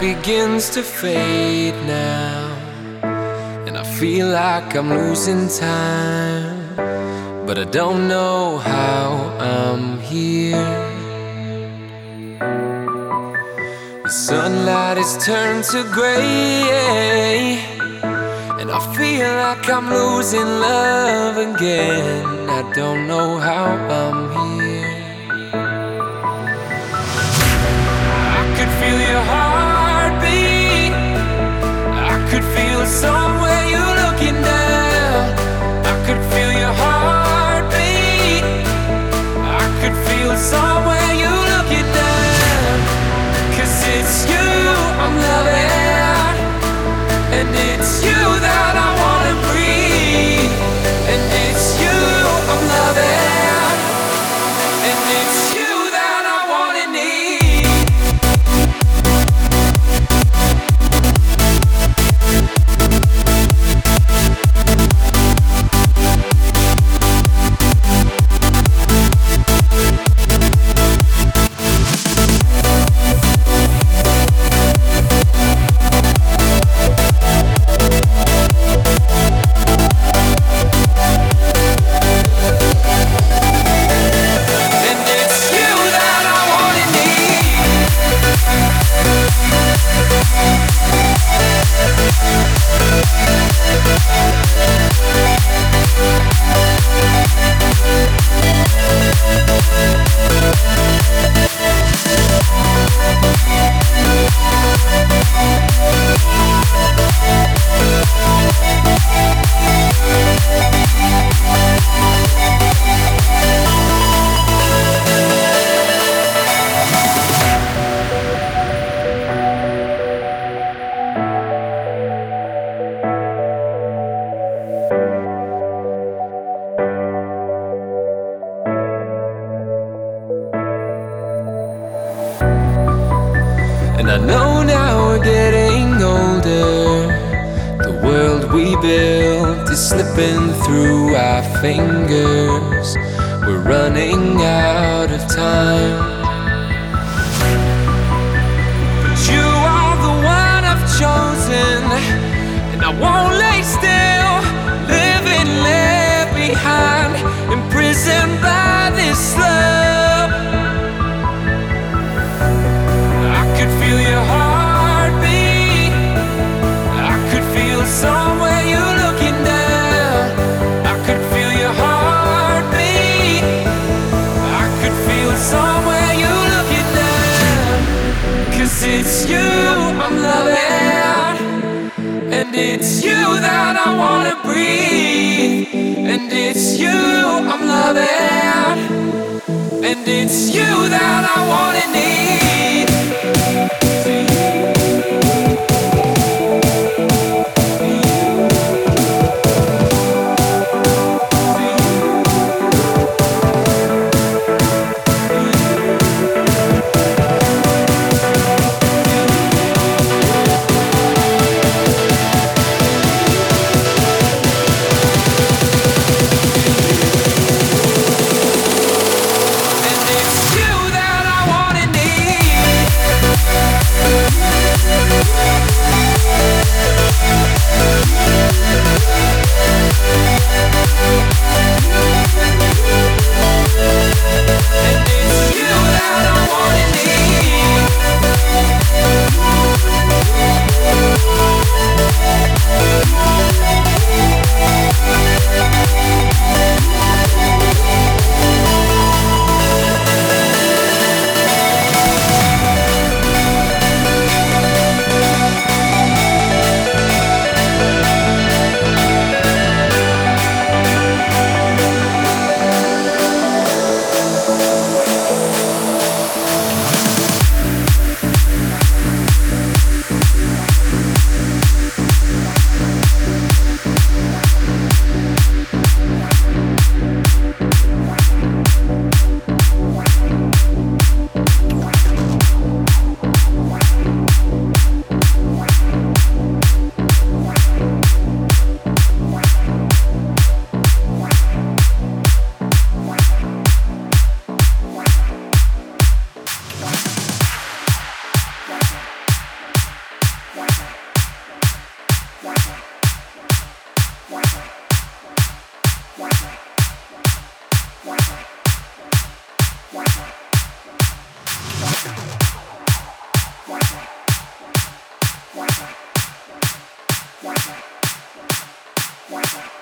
Begins to fade now, and I feel like I'm losing time, but I don't know how I'm here. The sunlight has turned to gray, and I feel like I'm losing love again. I don't know how I'm here. It's you I'm loving and it's you that I wanna breathe. know now we're getting older. The world we built is slipping through our fingers. We're running out of time. It's you I'm loving, and it's you that I wanna breathe. And it's you I'm loving, and it's you that I wanna need. Bye.